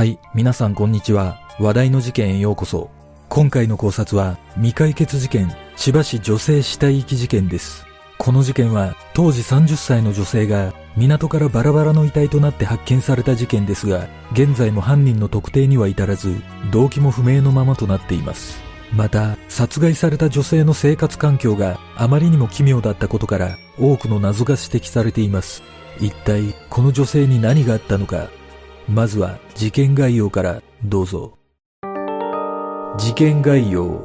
はい、皆さんこんにちは。話題の事件へようこそ。今回の考察は未解決事件、千葉市女性死体遺棄事件です。この事件は当時30歳の女性が港からバラバラの遺体となって発見された事件ですが、現在も犯人の特定には至らず、動機も不明のままとなっています。また、殺害された女性の生活環境があまりにも奇妙だったことから、多くの謎が指摘されています。一体、この女性に何があったのか。まずは、事件概要からどうぞ。事件概要。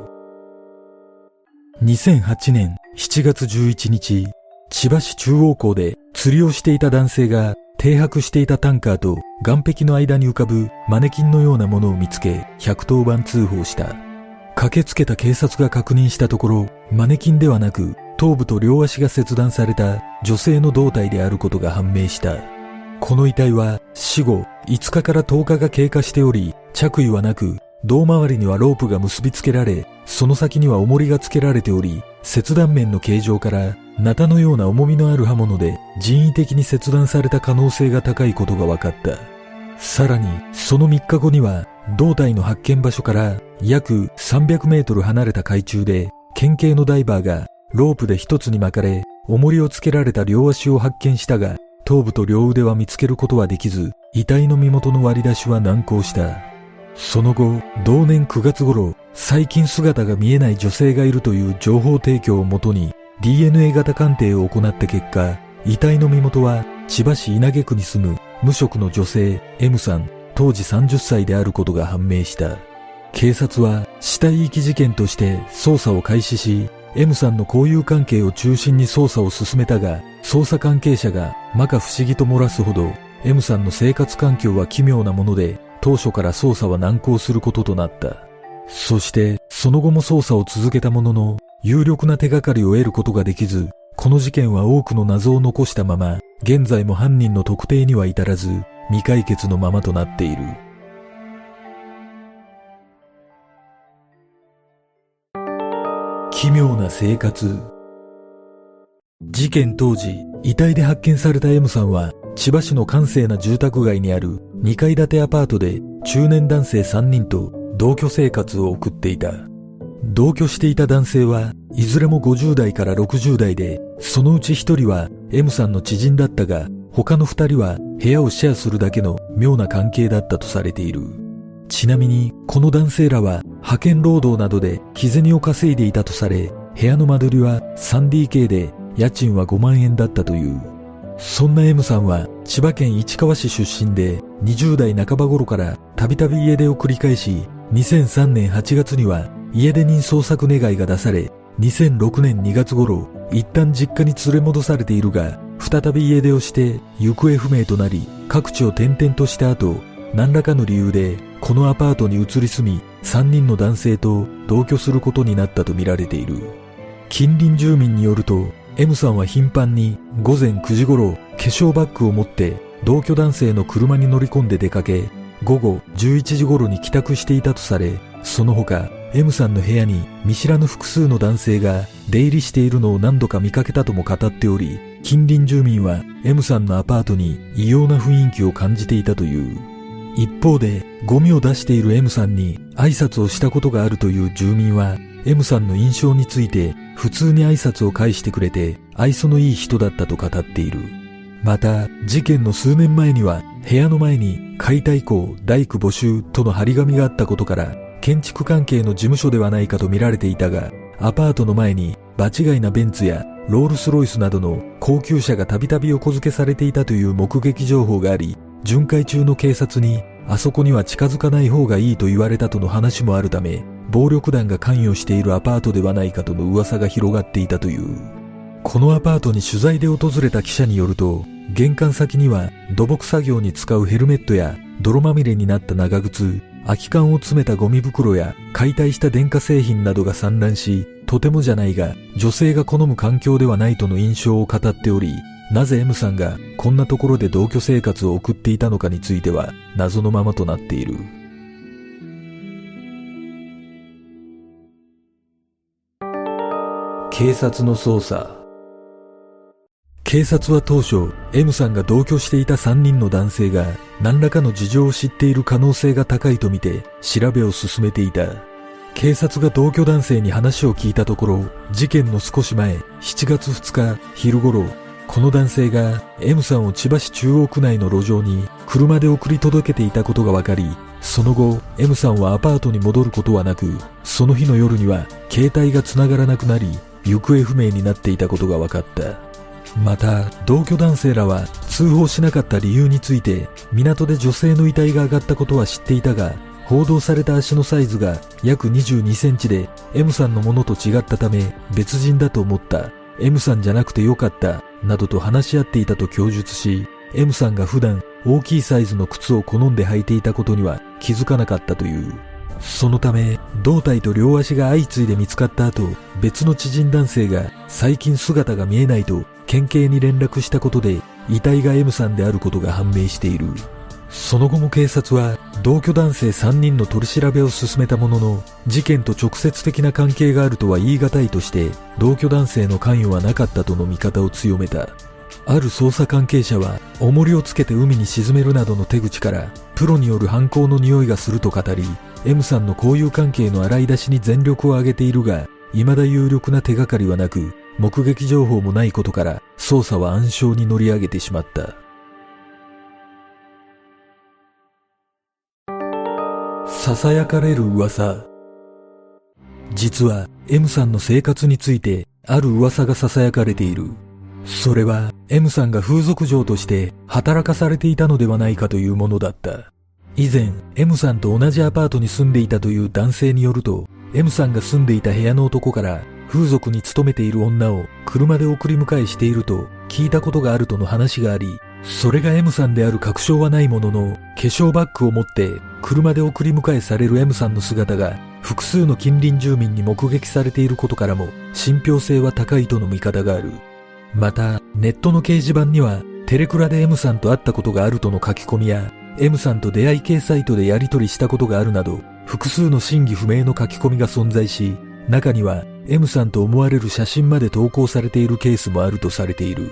2008年7月11日、千葉市中央港で釣りをしていた男性が停泊していたタンカーと岸壁の間に浮かぶマネキンのようなものを見つけ110番通報した。駆けつけた警察が確認したところ、マネキンではなく頭部と両足が切断された女性の胴体であることが判明した。この遺体は死後5日から10日が経過しており、着衣はなく、胴回りにはロープが結びつけられ、その先には重りがつけられており、切断面の形状から、ナタのような重みのある刃物で人為的に切断された可能性が高いことが分かった。さらに、その3日後には、胴体の発見場所から約300メートル離れた海中で、県警のダイバーがロープで一つに巻かれ、重りをつけられた両足を発見したが、頭部と両腕は見つけることはできず、遺体の身元の割り出しは難航した。その後、同年9月頃、最近姿が見えない女性がいるという情報提供をもとに、DNA 型鑑定を行った結果、遺体の身元は千葉市稲毛区に住む無職の女性 M さん、当時30歳であることが判明した。警察は死体遺棄事件として捜査を開始し、M さんの交友関係を中心に捜査を進めたが、捜査関係者が摩訶不思議と漏らすほど、M さんの生活環境は奇妙なもので、当初から捜査は難航することとなった。そして、その後も捜査を続けたものの、有力な手がかりを得ることができず、この事件は多くの謎を残したまま、現在も犯人の特定には至らず、未解決のままとなっている。奇妙な生活。事件当時、遺体で発見された M さんは、千葉市の閑静な住宅街にある2階建てアパートで中年男性3人と同居生活を送っていた。同居していた男性はいずれも50代から60代で、そのうち1人は M さんの知人だったが、他の2人は部屋をシェアするだけの妙な関係だったとされている。ちなみに、この男性らは派遣労働などで日銭を稼いでいたとされ、部屋の間取りは 3DK で家賃は5万円だったという。そんな M さんは千葉県市川市出身で20代半ば頃からたびたび家出を繰り返し、2003年8月には家出人捜索願いが出され、2006年2月頃、一旦実家に連れ戻されているが、再び家出をして行方不明となり、各地を転々とした後、何らかの理由でこのアパートに移り住み、3人の男性と同居することになったとみられている。近隣住民によると、M さんは頻繁に午前9時頃化粧バッグを持って同居男性の車に乗り込んで出かけ午後11時頃に帰宅していたとされその他 M さんの部屋に見知らぬ複数の男性が出入りしているのを何度か見かけたとも語っており近隣住民は M さんのアパートに異様な雰囲気を感じていたという一方でゴミを出している M さんに挨拶をしたことがあるという住民は M さんの印象について普通に挨拶を返してくれて愛想のいい人だったと語っている。また、事件の数年前には部屋の前に解体工大工募集との張り紙があったことから建築関係の事務所ではないかと見られていたが、アパートの前に場違いなベンツやロールスロイスなどの高級車がたびたび横付けされていたという目撃情報があり、巡回中の警察にあそこには近づかない方がいいと言われたとの話もあるため、暴力団が関与しているアパートではないかとの噂が広がっていたという。このアパートに取材で訪れた記者によると、玄関先には土木作業に使うヘルメットや泥まみれになった長靴、空き缶を詰めたゴミ袋や解体した電化製品などが散乱し、とてもじゃないが女性が好む環境ではないとの印象を語っており、なぜ M さんがこんなところで同居生活を送っていたのかについては謎のままとなっている。警察の捜査警察は当初 M さんが同居していた3人の男性が何らかの事情を知っている可能性が高いとみて調べを進めていた警察が同居男性に話を聞いたところ事件の少し前7月2日昼頃この男性が M さんを千葉市中央区内の路上に車で送り届けていたことが分かりその後 M さんはアパートに戻ることはなくその日の夜には携帯が繋がらなくなり行方不明になっていたことが分かった。また同居男性らは通報しなかった理由について港で女性の遺体が上がったことは知っていたが報道された足のサイズが約22センチで M さんのものと違ったため別人だと思った。M さんじゃなくてよかった。などと話し合っていたと供述し M さんが普段大きいサイズの靴を好んで履いていたことには気づかなかったというそのため、胴体と両足が相次いで見つかった後、別の知人男性が最近姿が見えないと県警に連絡したことで遺体が M さんであることが判明している。その後も警察は同居男性3人の取り調べを進めたものの事件と直接的な関係があるとは言い難いとして同居男性の関与はなかったとの見方を強めた。ある捜査関係者は重りをつけて海に沈めるなどの手口からプロによる犯行の匂いがすると語り M さんの交友関係の洗い出しに全力を挙げているが未だ有力な手がかりはなく目撃情報もないことから捜査は暗礁に乗り上げてしまった。囁かれる噂。実は M さんの生活についてある噂が囁かれている。それは M さんが風俗嬢として働かされていたのではないかというものだった。以前 M さんと同じアパートに住んでいたという男性によると M さんが住んでいた部屋の男から風俗に勤めている女を車で送り迎えしていると聞いたことがあるとの話があり、それが M さんである確証はないものの、化粧バッグを持って車で送り迎えされる M さんの姿が複数の近隣住民に目撃されていることからも信憑性は高いとの見方がある。また、ネットの掲示板にはテレクラで M さんと会ったことがあるとの書き込みや、M さんと出会い系サイトでやり取りしたことがあるなど、複数の真偽不明の書き込みが存在し、中には M さんと思われる写真まで投稿されているケースもあるとされている。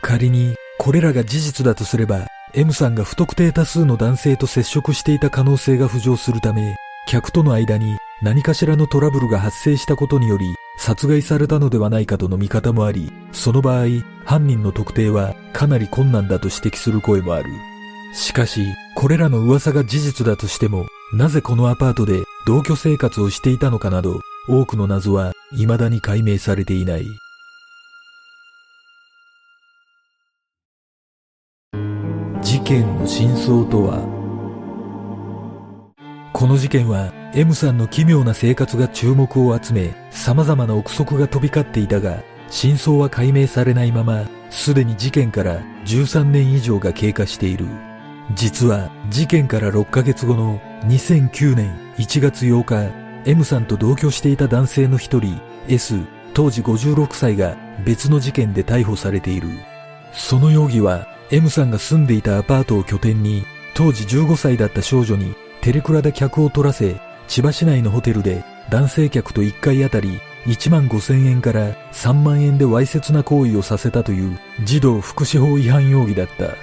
仮に、これらが事実だとすれば、M さんが不特定多数の男性と接触していた可能性が浮上するため、客との間に何かしらのトラブルが発生したことにより、殺害されたのではないかとの見方もあり、その場合、犯人の特定はかなり困難だと指摘する声もある。しかし、これらの噂が事実だとしても、なぜこのアパートで同居生活をしていたのかなど、多くの謎は未だに解明されていない。件の真相とは？この事件は M さんの奇妙な生活が注目を集め様々な憶測が飛び交っていたが真相は解明されないまますでに事件から13年以上が経過している。実は事件から6ヶ月後の2009年1月8日 M さんと同居していた男性の一人 S 当時56歳が別の事件で逮捕されている。その容疑は M さんが住んでいたアパートを拠点に当時15歳だった少女にテレクラで客を取らせ千葉市内のホテルで男性客と1回あたり1万5千円から3万円でわいせつな行為をさせたという児童福祉法違反容疑だった。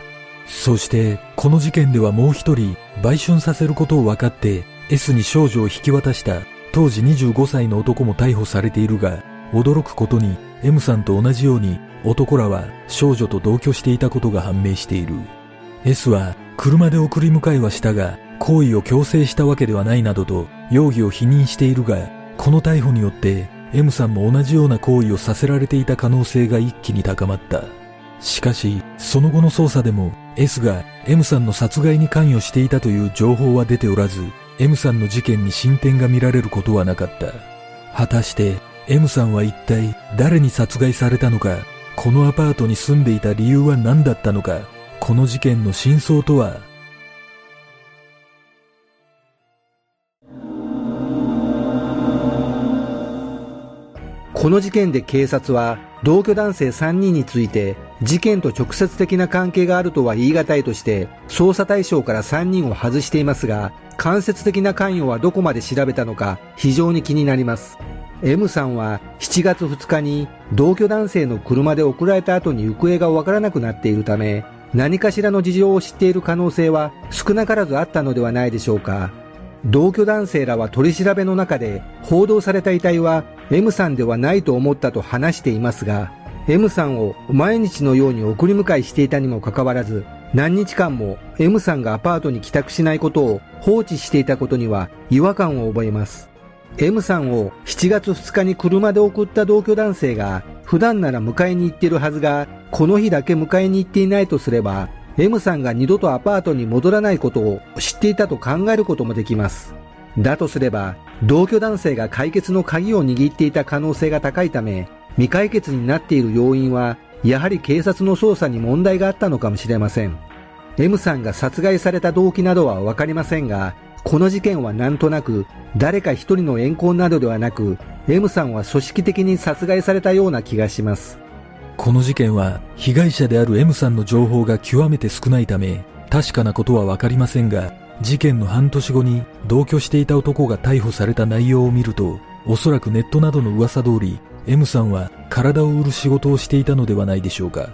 そして、この事件ではもう一人、売春させることを分かって S に少女を引き渡した当時25歳の男も逮捕されているが、驚くことに M さんと同じように男らは少女と同居していたことが判明している。S は車で送り迎えはしたが、行為を強制したわけではないなどと容疑を否認しているが、この逮捕によって M さんも同じような行為をさせられていた可能性が一気に高まった。しかし、その後の捜査でも S が M さんの殺害に関与していたという情報は出ておらず、M さんの事件に進展が見られることはなかった。果たして M さんは一体誰に殺害されたのか、このアパートに住んでいた理由は何だったのか、この事件の真相とは？この事件で警察は同居男性3人について事件と直接的な関係があるとは言い難いとして、捜査対象から3人を外していますが、間接的な関与はどこまで調べたのか非常に気になります。M さんは7月2日に同居男性の車で送られた後に行方がわからなくなっているため、何かしらの事情を知っている可能性は少なからずあったのではないでしょうか。同居男性らは取り調べの中で報道された遺体は M さんではないと思ったと話していますが、M さんを毎日のように送り迎えしていたにもかかわらず、何日間も M さんがアパートに帰宅しないことを放置していたことには違和感を覚えます。M さんを7月2日に車で送った同居男性が普段なら迎えに行っているはずが、この日だけ迎えに行っていないとすれば、M さんが二度とアパートに戻らないことを知っていたと考えることもできます。だとすれば、同居男性が解決の鍵を握っていた可能性が高いため、未解決になっている要因は、やはり警察の捜査に問題があったのかもしれません。M さんが殺害された動機などはわかりませんが、この事件はなんとなく誰か一人の怨恨などではなく、M さんは組織的に殺害されたような気がします。この事件は被害者である M さんの情報が極めて少ないため、確かなことはわかりませんが、事件の半年後に同居していた男が逮捕された内容を見ると、おそらくネットなどの噂通り、M さんは体を売る仕事をしていたのではないでしょうか。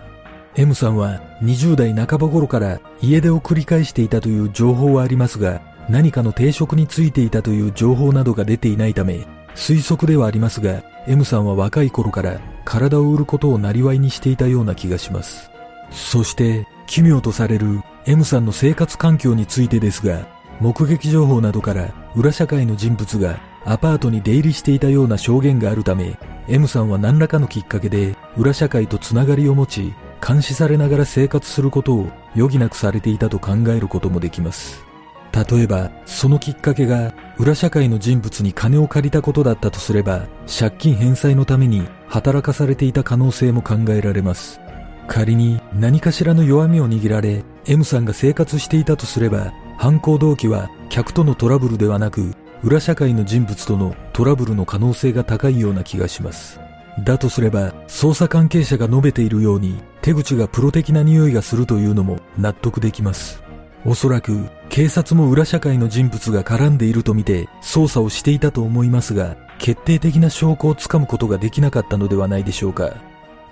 M さんは20代半ば頃から家出を繰り返していたという情報はありますが、何かの定職についていたという情報などが出ていないため、推測ではありますが、M さんは若い頃から体を売ることを生りにしていたような気がします。そして、奇妙とされる M さんの生活環境についてですが、目撃情報などから裏社会の人物がアパートに出入りしていたような証言があるため、M さんは何らかのきっかけで裏社会とつながりを持ち、監視されながら生活することを余儀なくされていたと考えることもできます。例えば、そのきっかけが裏社会の人物に金を借りたことだったとすれば、借金返済のために働かされていた可能性も考えられます。仮に何かしらの弱みを握られ、M さんが生活していたとすれば、犯行動機は客とのトラブルではなく、裏社会の人物とのトラブルの可能性が高いような気がします。だとすれば、捜査関係者が述べているように、手口がプロ的な匂いがするというのも納得できます。おそらく、警察も裏社会の人物が絡んでいるとみて捜査をしていたと思いますが、決定的な証拠をつかむことができなかったのではないでしょうか。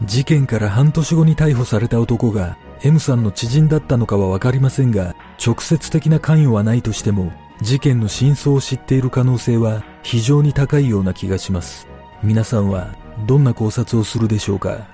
事件から半年後に逮捕された男が M さんの知人だったのかはわかりませんが、直接的な関与はないとしても、事件の真相を知っている可能性は非常に高いような気がします。皆さんはどんな考察をするでしょうか